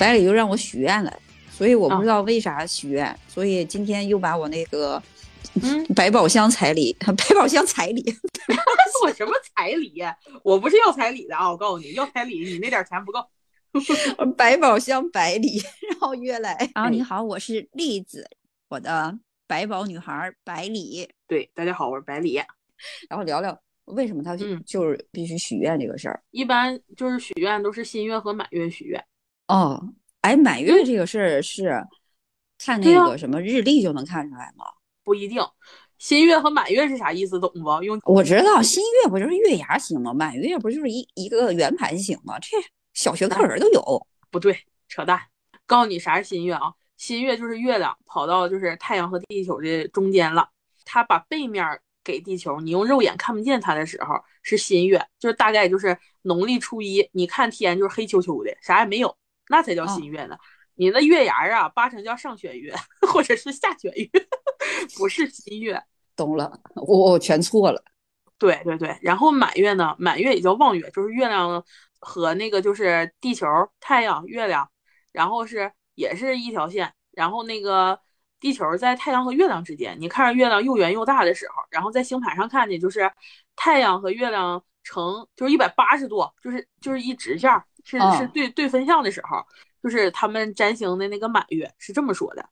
百里又让我许愿了，所以我不知道为啥许愿，所以今天又把我那个嗯，百宝箱彩礼，百宝箱彩礼，我什么彩礼？我不是要彩礼的啊！我告诉你，要彩礼你那点钱不够。百宝箱百里，然后越来。然后你好，我是栗子，我的百宝女孩百里。对，大家好，我是百里。然后聊聊为什么他嗯就是必须许愿这个事儿。一般就是许愿都是新月和满月许愿。哦，哎，满月这个事儿是看那个什么日历就能看出来吗？不一定，新月和满月是啥意思，懂不？用我知道新月不就是月牙形吗？满月不就是一一个圆盘形吗？这小学课文都有。不对，扯淡。告诉你啥是新月啊？新月就是月亮跑到就是太阳和地球的中间了，它把背面给地球，你用肉眼看不见它的时候是新月，就是大概就是农历初一，你看天就是黑黢黢的，啥也没有，那才叫新月呢。你那月牙儿啊，八成叫上弦月或者是下弦月，不是新月。懂了，我我全错了。对对对，然后满月呢，满月也叫望月，就是月亮和那个就是地球、太阳、月亮，然后是也是一条线，然后那个地球在太阳和月亮之间，你看着月亮又圆又大的时候，然后在星盘上看见就是太阳和月亮成就是一百八十度，就是就是一直线儿，是哦是对对分相的时候，就是他们占星的那个满月是这么说的。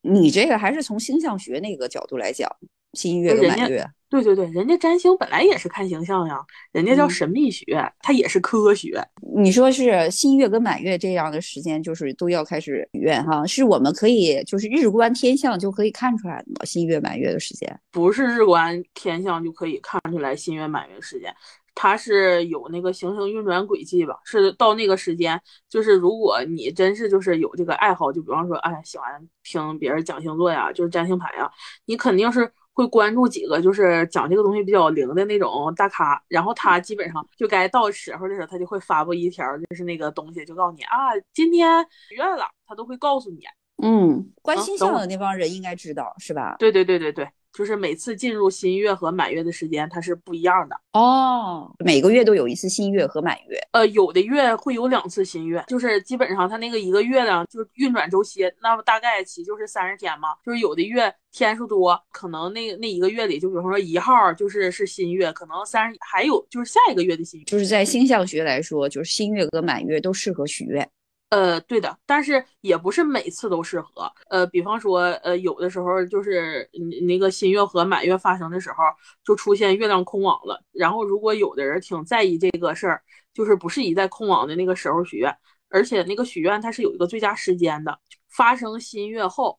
你这个还是从星象学那个角度来讲，新月跟满月。对对对，人家占星本来也是看形象呀，人家叫嗯神秘学，它也是科学。你说是新月跟满月这样的时间，就是都要开始许愿哈，是我们可以就是日观天象就可以看出来的吗？新月满月的时间。不是日观天象就可以看出来新月满月时间，它是有那个行星运转轨迹吧？是到那个时间，就是如果你真是就是有这个爱好，就比方说，哎，喜欢听别人讲星座呀，就是占星盘呀，你肯定是会关注几个就是讲这个东西比较灵的那种大咖，然后他基本上就该到时候的时候，他就会发布一条，就是那个东西，就告诉你啊，今天许愿了，他都会告诉你。嗯，观啊等我星象的那帮人应该知道是吧？对对对对对，就是每次进入新月和满月的时间，它是不一样的。哦，每个月都有一次新月和满月。呃，有的月会有两次新月，就是基本上它那个一个月亮就是运转周期，那么大概其就是三十天嘛。就是有的月天数多，可能那那一个月里，就比方说一号就是是新月，可能三十还有就是下一个月的新月。就是在星象学来说，就是新月和满月都适合许愿。呃，对的，但是也不是每次都适合。呃，比方说，呃，有的时候就是你那个新月和满月发生的时候，就出现月亮空亡了。然后，如果有的人挺在意这个事儿，就是不适宜在空亡的那个时候许愿，而且那个许愿它是有一个最佳时间的，发生新月后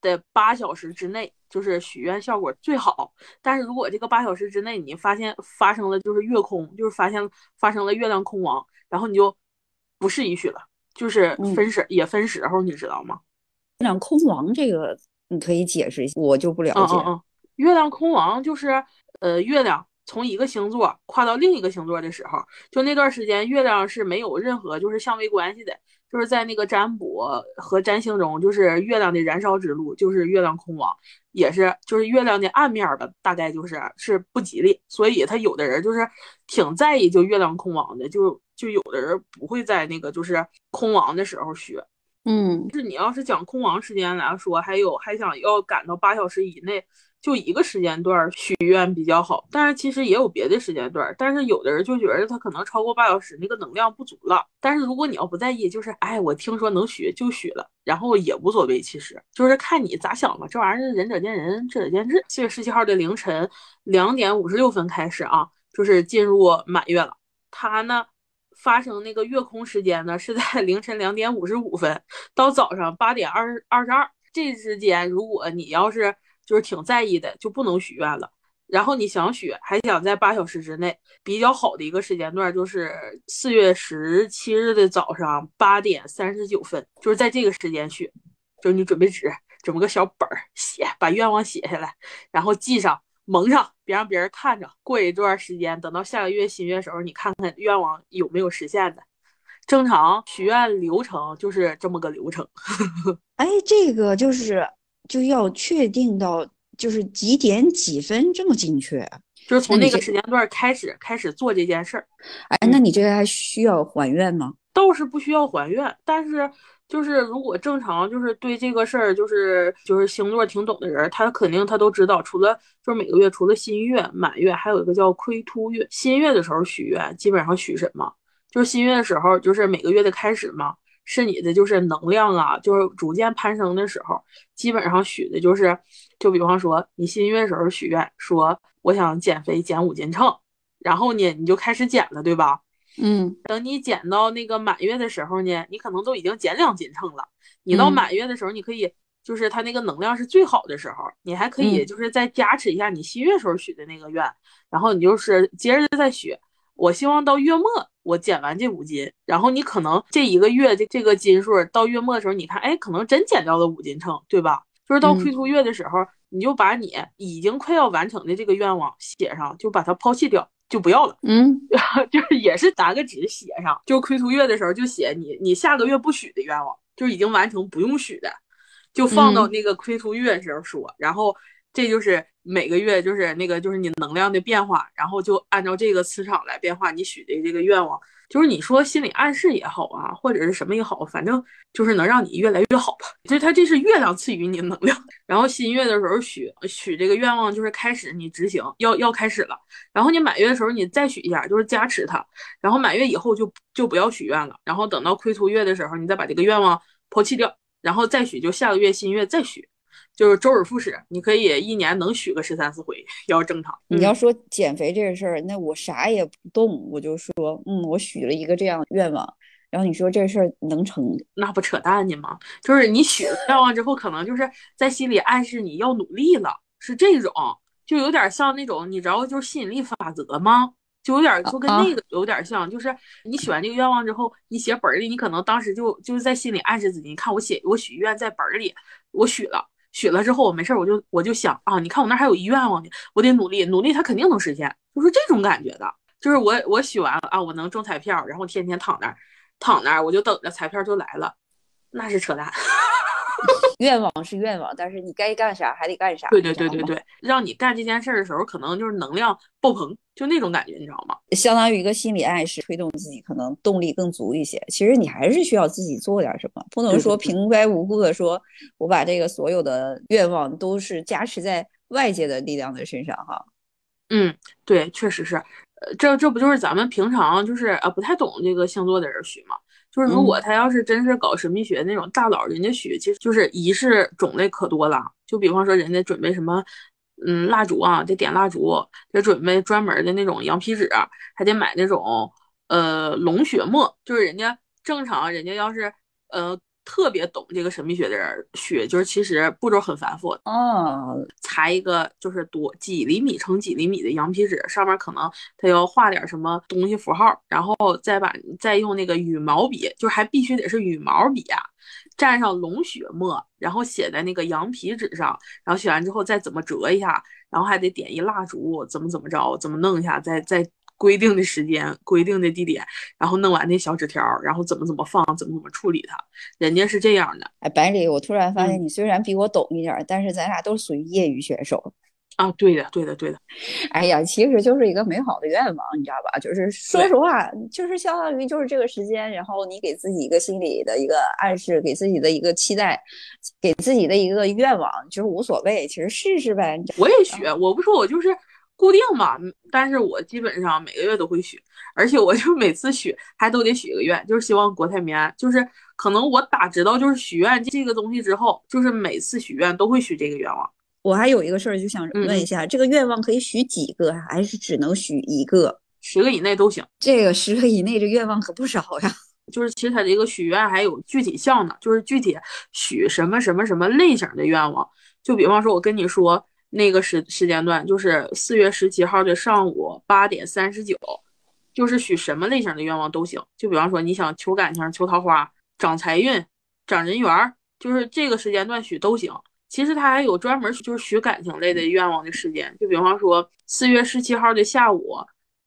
的八小时之内，就是许愿效果最好。但是如果这个八小时之内你发现发生了就是月空，就是发现发生了月亮空亡，然后你就不适宜许了。就是嗯分时、也分时候，你知道吗？月亮空亡这个你可以解释一下，我就不了解。嗯月亮空亡就是呃，月亮从一个星座跨到另一个星座的时候，就那段时间月亮是没有任何就是相位关系的，就是在那个占卜和占星中，就是月亮的燃烧之路，就是月亮空亡，也是就是月亮的暗面儿吧，大概就是是不吉利，所以他有的人就是挺在意就月亮空亡的，就就有的人不会在那个就是空亡的时候学。嗯，是你要是讲空亡时间来说，还有还想要赶到八小时以内，就一个时间段儿许愿比较好。但是其实也有别的时间段儿，但是有的人就觉得他可能超过八小时，那个能量不足了。但是如果你要不在意，就是哎，我听说能许就许了，然后也无所谓。其实就是看你咋想吧，这玩意儿仁者见仁，智者见智。四月十七号的凌晨两点五十六分开始啊，就是进入满月了。它呢。发生那个月空时间呢，是在 凌晨两点五十五分到早上八点二二十二这之间。如果你要是就是挺在意的，就不能许愿了。然后你想许，还想在八小时之内，比较好的一个时间段就是四月十七日的早上八点三十九分，就是在这个时间许。就是你准备纸，准备个小本儿写，把愿望写下来，然后记上。蒙上，别让别人看着。过一段时间，等到下个月新月的时候，你看看愿望有没有实现的。正常许愿流程就是这么个流程。哎，这个就是就要确定到就是几点几分这么精确，啊就是从那个时间段开始开始做这件事儿。哎，那你这个还需要还愿吗？倒是不需要还愿，但是就是如果正常，就是对这个事儿，就是就是星座挺懂的人，他肯定他都知道，除了就是每个月除了新月、满月，还有一个叫亏凸月。新月的时候许愿，基本上许什么？就是新月的时候，就是每个月的开始嘛，是你的就是能量啊，就是逐渐攀升的时候，基本上许的就是，就比方说你新月的时候许愿，说我想减肥减五斤秤，然后呢你就开始减了，对吧？嗯，等你减到那个满月的时候呢，你可能都已经减两斤秤了。你到满月的时候，你可以就是它那个能量是最好的时候，你还可以就是再加持一下你新月时候许的那个愿，然后你就是接着再许。我希望到月末我减完这五斤，然后你可能这一个月这这个斤数到月末的时候，你看，哎，可能真减掉了五斤秤，对吧？就是到亏凸月的时候，你就把你已经快要完成的这个愿望写上，就把它抛弃掉。就不要了，嗯，就是也是拿个纸写上，就亏图月的时候就写你你下个月不许的愿望，就已经完成不用许的，就放到那个亏图月时候说，然后这就是每个月就是那个就是你能量的变化，然后就按照这个磁场来变化你许的这个愿望。就是你说心理暗示也好啊，或者是什么也好，反正就是能让你越来越好吧。就是它这是月亮赐予你的能量。然后新月的时候许许这个愿望，就是开始你执行要要开始了。然后你满月的时候你再许一下，就是加持它。然后满月以后就就不要许愿了。然后等到亏凸月的时候，你再把这个愿望抛弃掉，然后再许，就下个月新月再许。就是周而复始，你可以一年能许个十三四回，要正常。你要说减肥这个事儿，那我啥也不动，我就说，嗯，我许了一个这样愿望，然后你说这事儿能成？那不扯淡呢吗？就是你许了愿望之后，可能就是在心里暗示你要努力了，是这种，就有点像那种，你知道就是吸引力法则吗？就有点就跟那个有点像，就是你许完这个愿望之后，你写本里，你可能当时就就是在心里暗示自己，你看我写我许愿在本里，我许了。许了之后，我没事儿，我就我就想啊，你看我那还有一愿望呢，我得努力努力，他肯定能实现，就是这种感觉的。就是我我许完了啊，我能中彩票，然后天天躺那儿躺那儿，我就等着彩票就来了，那是扯淡。愿望是愿望，但是你该干啥还得干啥。对对对对对，让你干这件事的时候，可能就是能量爆棚，就那种感觉，你知道吗？相当于一个心理暗示，推动自己可能动力更足一些。其实你还是需要自己做点什么，不能说平白无故的说，我把这个所有的愿望都是加持在外界的力量的身上哈。嗯，对，确实是。呃，这这不就是咱们平常就是呃不太懂这个星座的人许吗？就是如果他要是真是搞神秘学那种大佬，人家许其实就是仪式种类可多了。就比方说，人家准备什么，嗯，蜡烛啊，得点蜡烛，得准备专门的那种羊皮纸，还得买那种呃龙血墨。就是人家正常，人家要是呃。特别懂这个神秘学的人学，就是其实步骤很繁复哦。裁一个就是多几厘米乘几厘米的羊皮纸，上面可能他要画点什么东西符号，然后再把再用那个羽毛笔，就还必须得是羽毛笔啊，蘸上龙血墨，然后写在那个羊皮纸上，然后写完之后再怎么折一下，然后还得点一蜡烛，怎么怎么着，怎么弄一下，再再。规定的时间、规定的地点，然后弄完那小纸条，然后怎么怎么放，怎么怎么处理它，人家是这样的。哎，百里，我突然发现你虽然比我懂一点，但是咱俩都属于业余选手啊。对的，对的，对的。哎呀，其实就是一个美好的愿望，你知道吧？就是说实话，就是相当于就是这个时间，然后你给自己一个心理的一个暗示，给自己的一个期待，给自己的一个愿望，就是无所谓，其实试试呗。我也学，我不说我就是。固定嘛，但是我基本上每个月都会许，而且我就每次许还都得许一个愿，就是希望国泰民安。就是可能我打知道就是许愿这个东西之后，就是每次许愿都会许这个愿望。我还有一个事儿就想问一下，这个愿望可以许几个，还是只能许一个？十个以内都行。这个十个以内这愿望可不少呀。就是其实它这个许愿还有具体项呢，就是具体许什么什么什么类型的愿望。就比方说，我跟你说。那个时时间段就是四月十七号的上午八点三十九，就是许什么类型的愿望都行。就比方说你想求感情、求桃花、长财运、长人缘，就是这个时间段许都行。其实他还有专门就是许感情类的愿望的时间，就比方说四月十七号的下午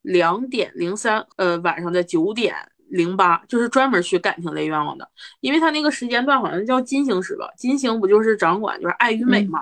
两点零三，呃，晚上的九点零八，就是专门许感情类愿望的。因为他那个时间段好像叫金星时吧，金星不就是掌管就是爱与美嘛，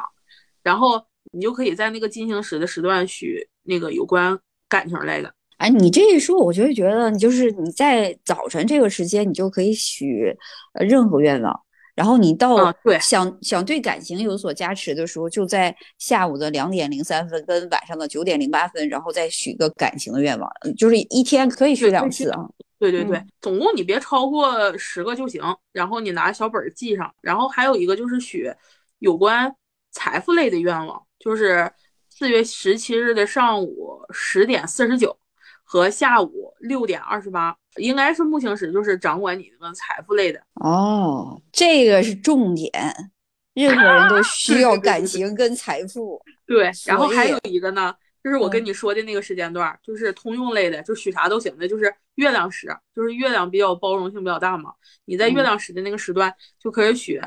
然后。你就可以在那个进行时的时段许那个有关感情类的。哎，你这一说，我就会觉得，你就是你在早晨这个时间，你就可以许呃任何愿望。然后你到想想对感情有所加持的时候，就在下午的两点零三分跟晚上的九点零八分，然后再许个感情的愿望，就是一天可以许两次啊。对对对，总共你别超过十个就行。然后你拿小本记上。然后还有一个就是许有关财富类的愿望，就是四月十七日的上午十点四十九。和下午六点二十八，应该是木星时，就是掌管你这个财富类的哦。这个是重点，任何人都 需要感情跟财富。对，然后还有一个呢，就是我跟你说的那个时间段，就是通用类的，就许啥都行的，就是月亮时，就是月亮比较包容性比较大嘛。你在月亮时的那个时段就可以许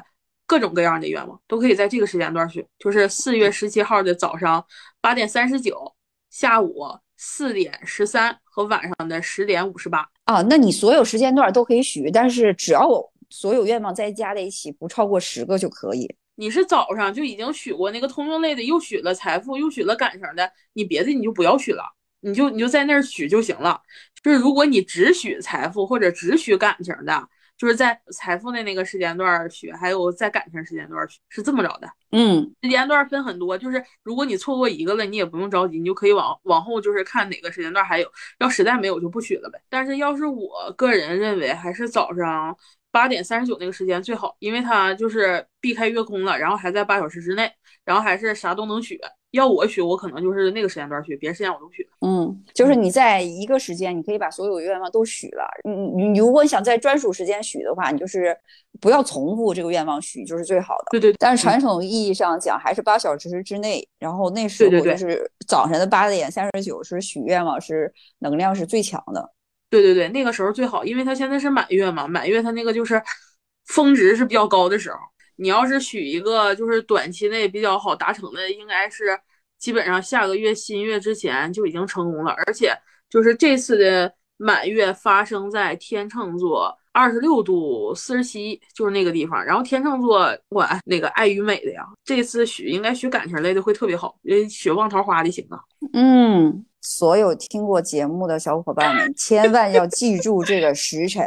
各种各样的愿望，都可以在这个时间段许，就是四月十七号的早上八点三十九，下午。四点十三和晚上的十点五十八啊，那你所有时间段都可以许，但是只要所有愿望再加在一起不超过十个就可以。你是早上就已经许过那个通用类的，又许了财富，又许了感情的，你别的你就不要许了，你就你就在那儿许就行了。就是如果你只许财富或者只许感情的。就是在财富的那个时间段学，还有在感情时间段学，是这么着的。嗯，时间段分很多，就是如果你错过一个了，你也不用着急，你就可以往往后就是看哪个时间段还有。要实在没有就不学了呗。但是要是我个人认为，还是早上八点三十九那个时间最好，因为它就是避开月空了，然后还在八小时之内，然后还是啥都能许。要我许，我可能就是那个时间段许，别的时间我都许。嗯，就是你在一个时间，你可以把所有愿望都许了。你你如果你想在专属时间许的话，你就是不要重复这个愿望许，就是最好的。对对。但是传统意义上讲，还是八小时之内。然后那时候就是早晨的八点三十九是许愿望，是能量是最强的。对对对，那个时候最好，因为它现在是满月嘛，满月它那个就是峰值是比较高的时候。你要是许一个就是短期内比较好达成的，应该是基本上下个月新月之前就已经成功了。而且就是这次的满月发生在天秤座二十六度四十七，就是那个地方。然后天秤座管那个爱与美的呀，这次许应该许感情类的会特别好，因为许望桃花的行了。嗯，所有听过节目的小伙伴们，千万要记住这个时辰。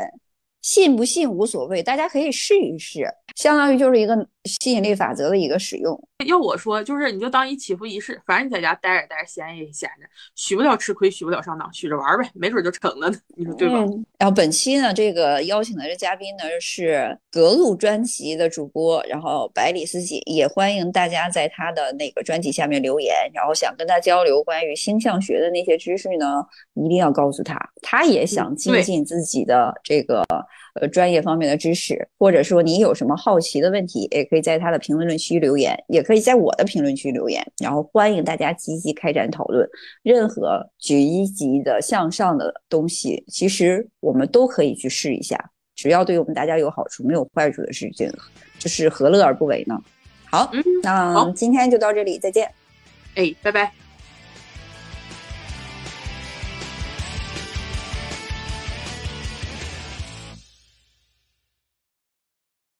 信不信无所谓，大家可以试一试，相当于就是一个吸引力法则的一个使用。要我说，就是你就当一祈福仪式，反正你在家待着待着，闲也闲着，许不了吃亏，许不了上当，许着玩呗，没准就成了呢。你说对吧？然后本期呢，这个邀请的这嘉宾呢是格路专辑的主播，然后百里斯锦，也欢迎大家在他的那个专辑下面留言，然后想跟他交流关于星象学的那些知识呢，一定要告诉他，他也想精进自己的这个。呃，专业方面的知识，或者说你有什么好奇的问题，也可以在他的评论区留言，也可以在我的评论区留言，然后欢迎大家积极开展讨论。任何举一级的向上的东西，其实我们都可以去试一下，只要对我们大家有好处，没有坏处的事情，就是何乐而不为呢？好，那今天就到这里，再见。哎，拜拜。